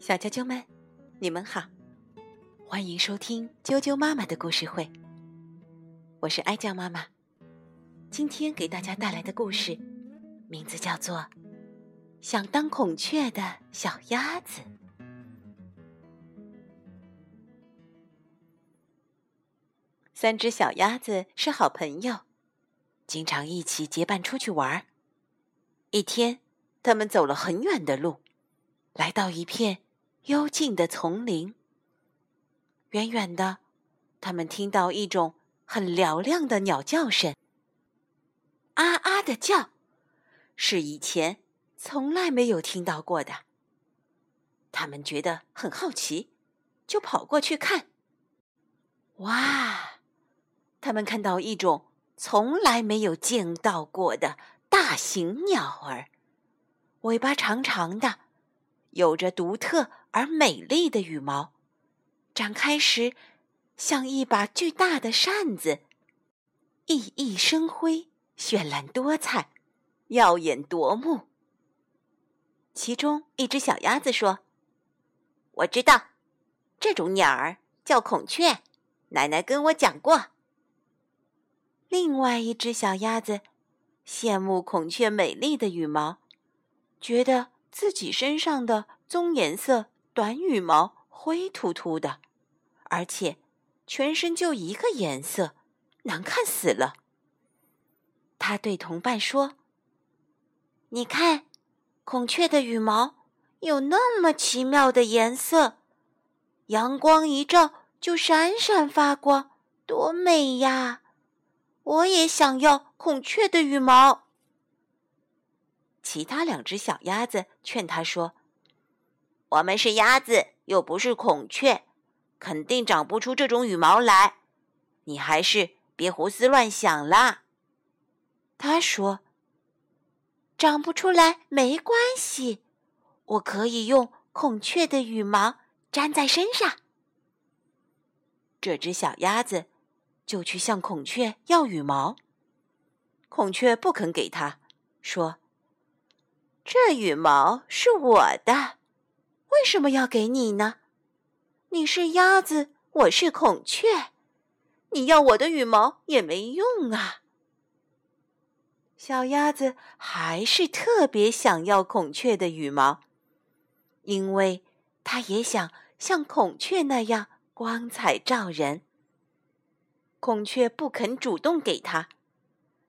小啾啾们，你们好，欢迎收听啾啾妈妈的故事会。我是哀酱妈妈，今天给大家带来的故事名字叫做《想当孔雀的小鸭子》。三只小鸭子是好朋友，经常一起结伴出去玩。一天，他们走了很远的路，来到一片。幽静的丛林。远远的，他们听到一种很嘹亮的鸟叫声，啊啊的叫，是以前从来没有听到过的。他们觉得很好奇，就跑过去看。哇！他们看到一种从来没有见到过的大型鸟儿，尾巴长长的。有着独特而美丽的羽毛，展开时像一把巨大的扇子，熠熠生辉，绚烂多彩，耀眼夺目。其中一只小鸭子说：“我知道，这种鸟儿叫孔雀，奶奶跟我讲过。”另外一只小鸭子羡慕孔雀美丽的羽毛，觉得。自己身上的棕颜色短羽毛灰秃秃的，而且全身就一个颜色，难看死了。他对同伴说：“你看，孔雀的羽毛有那么奇妙的颜色，阳光一照就闪闪发光，多美呀！我也想要孔雀的羽毛。”其他两只小鸭子劝他说：“我们是鸭子，又不是孔雀，肯定长不出这种羽毛来。你还是别胡思乱想啦。”他说：“长不出来没关系，我可以用孔雀的羽毛粘在身上。”这只小鸭子就去向孔雀要羽毛，孔雀不肯给他，说。这羽毛是我的，为什么要给你呢？你是鸭子，我是孔雀，你要我的羽毛也没用啊。小鸭子还是特别想要孔雀的羽毛，因为它也想像孔雀那样光彩照人。孔雀不肯主动给它，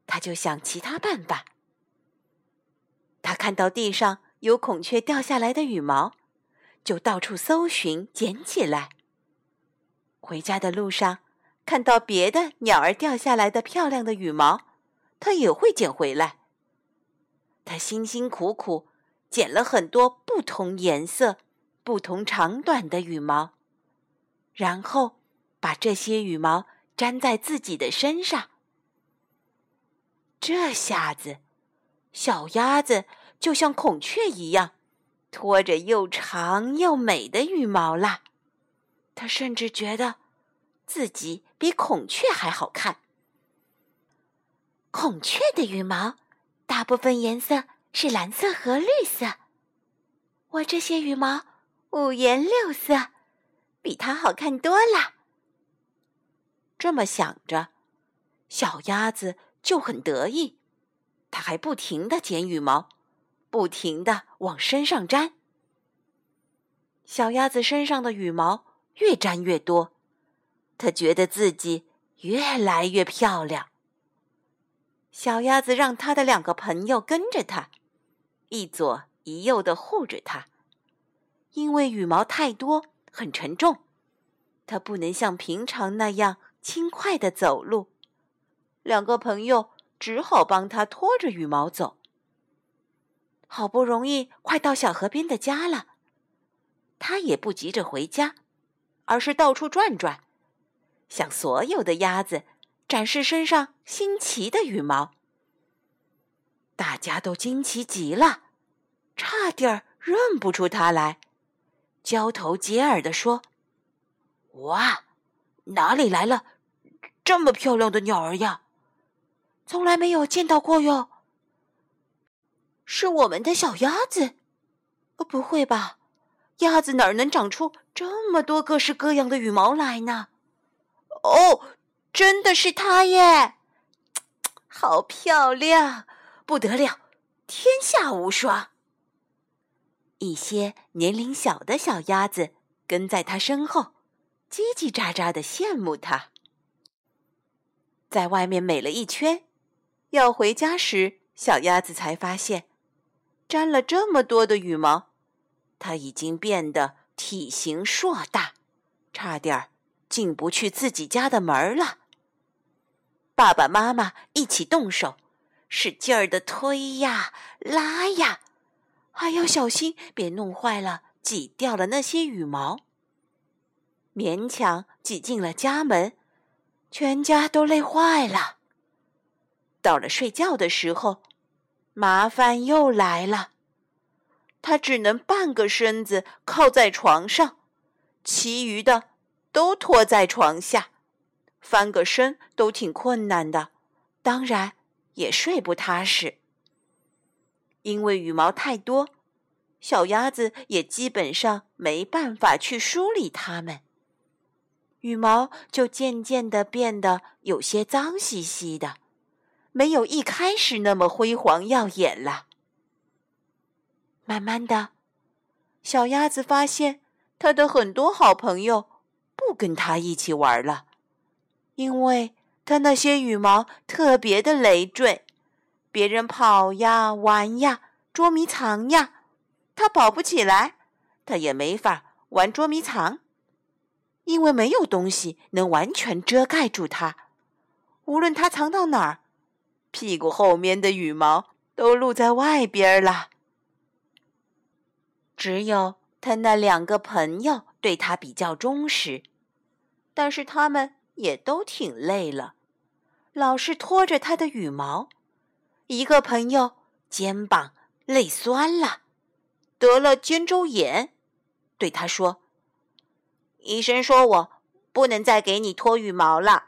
它就想其他办法。他看到地上有孔雀掉下来的羽毛，就到处搜寻，捡起来。回家的路上，看到别的鸟儿掉下来的漂亮的羽毛，他也会捡回来。他辛辛苦苦捡了很多不同颜色、不同长短的羽毛，然后把这些羽毛粘在自己的身上。这下子。小鸭子就像孔雀一样，拖着又长又美的羽毛啦。它甚至觉得自己比孔雀还好看。孔雀的羽毛大部分颜色是蓝色和绿色，我这些羽毛五颜六色，比它好看多了。这么想着，小鸭子就很得意。它还不停的剪羽毛，不停的往身上粘。小鸭子身上的羽毛越粘越多，它觉得自己越来越漂亮。小鸭子让它的两个朋友跟着它，一左一右的护着它，因为羽毛太多，很沉重，它不能像平常那样轻快的走路。两个朋友。只好帮他拖着羽毛走。好不容易快到小河边的家了，他也不急着回家，而是到处转转，向所有的鸭子展示身上新奇的羽毛。大家都惊奇极了，差点儿认不出他来，交头接耳地说：“哇，哪里来了这么漂亮的鸟儿呀？”从来没有见到过哟。是我们的小鸭子？哦，不会吧？鸭子哪儿能长出这么多各式各样的羽毛来呢？哦，真的是它耶！好漂亮，不得了，天下无双。一些年龄小的小鸭子跟在它身后，叽叽喳喳的羡慕它。在外面美了一圈，要回家时，小鸭子才发现，沾了这么多的羽毛，它已经变得体型硕大，差点进不去自己家的门了。爸爸妈妈一起动手，使劲儿的推呀拉呀。还要小心，别弄坏了、挤掉了那些羽毛。勉强挤进了家门，全家都累坏了。到了睡觉的时候，麻烦又来了。他只能半个身子靠在床上，其余的都拖在床下，翻个身都挺困难的，当然也睡不踏实。因为羽毛太多，小鸭子也基本上没办法去梳理它们，羽毛就渐渐的变得有些脏兮兮的，没有一开始那么辉煌耀眼了。慢慢的，小鸭子发现它的很多好朋友不跟它一起玩了，因为它那些羽毛特别的累赘。别人跑呀、玩呀、捉迷藏呀，它跑不起来，它也没法玩捉迷藏，因为没有东西能完全遮盖住它。无论它藏到哪儿，屁股后面的羽毛都露在外边了。只有他那两个朋友对他比较忠实，但是他们也都挺累了，老是拖着他的羽毛。一个朋友肩膀累酸了，得了肩周炎，对他说：“医生说我不能再给你脱羽毛了，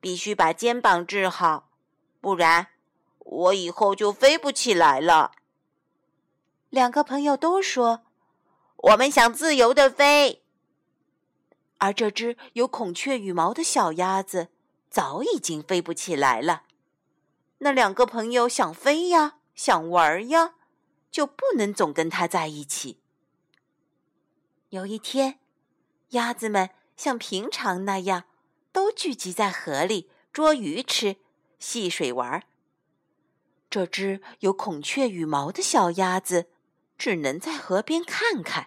必须把肩膀治好，不然我以后就飞不起来了。”两个朋友都说：“我们想自由的飞。”而这只有孔雀羽毛的小鸭子早已经飞不起来了。那两个朋友想飞呀，想玩呀，就不能总跟它在一起。有一天，鸭子们像平常那样，都聚集在河里捉鱼吃、戏水玩。这只有孔雀羽毛的小鸭子只能在河边看看。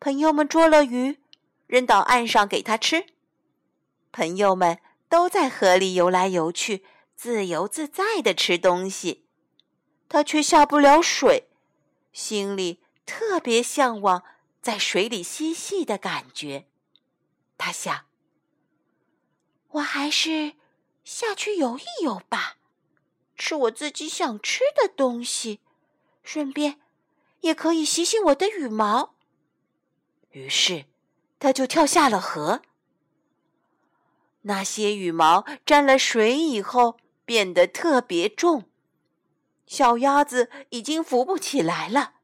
朋友们捉了鱼，扔到岸上给它吃。朋友们都在河里游来游去。自由自在的吃东西，他却下不了水，心里特别向往在水里嬉戏的感觉。他想：“我还是下去游一游吧，吃我自己想吃的东西，顺便也可以洗洗我的羽毛。”于是，他就跳下了河。那些羽毛沾了水以后。变得特别重，小鸭子已经浮不起来了，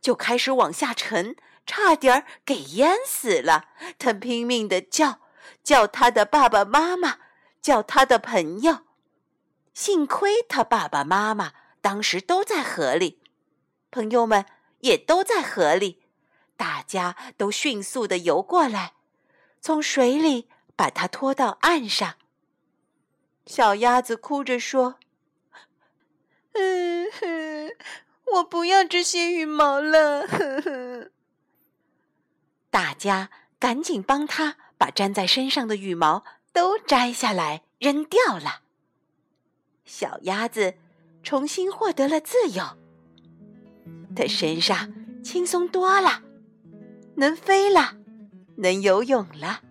就开始往下沉，差点儿给淹死了。它拼命的叫，叫它的爸爸妈妈，叫他的朋友。幸亏他爸爸妈妈当时都在河里，朋友们也都在河里，大家都迅速的游过来，从水里把它拖到岸上。小鸭子哭着说：“嗯，我不要这些羽毛了。”呵呵。大家赶紧帮他把粘在身上的羽毛都摘下来扔掉了。小鸭子重新获得了自由，它身上轻松多了，能飞了，能游泳了，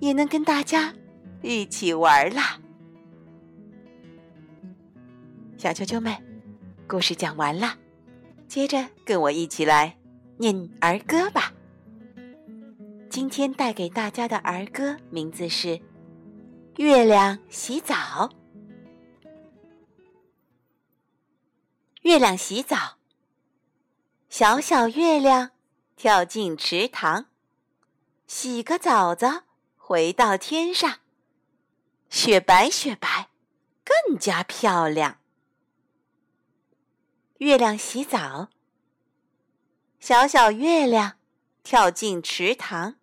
也能跟大家。一起玩啦，小球球们，故事讲完了，接着跟我一起来念儿歌吧。今天带给大家的儿歌名字是《月亮洗澡》。月亮洗澡，小小月亮跳进池塘，洗个澡子，回到天上，雪白雪白，更加漂亮。月亮洗澡，小小月亮跳进池塘，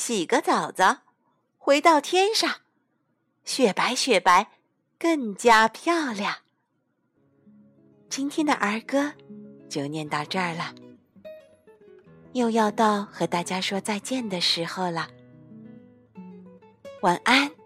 洗个澡澡，回到天上，雪白雪白，更加漂亮。今天的儿歌就念到这儿了，又要到和大家说再见的时候了。晚安。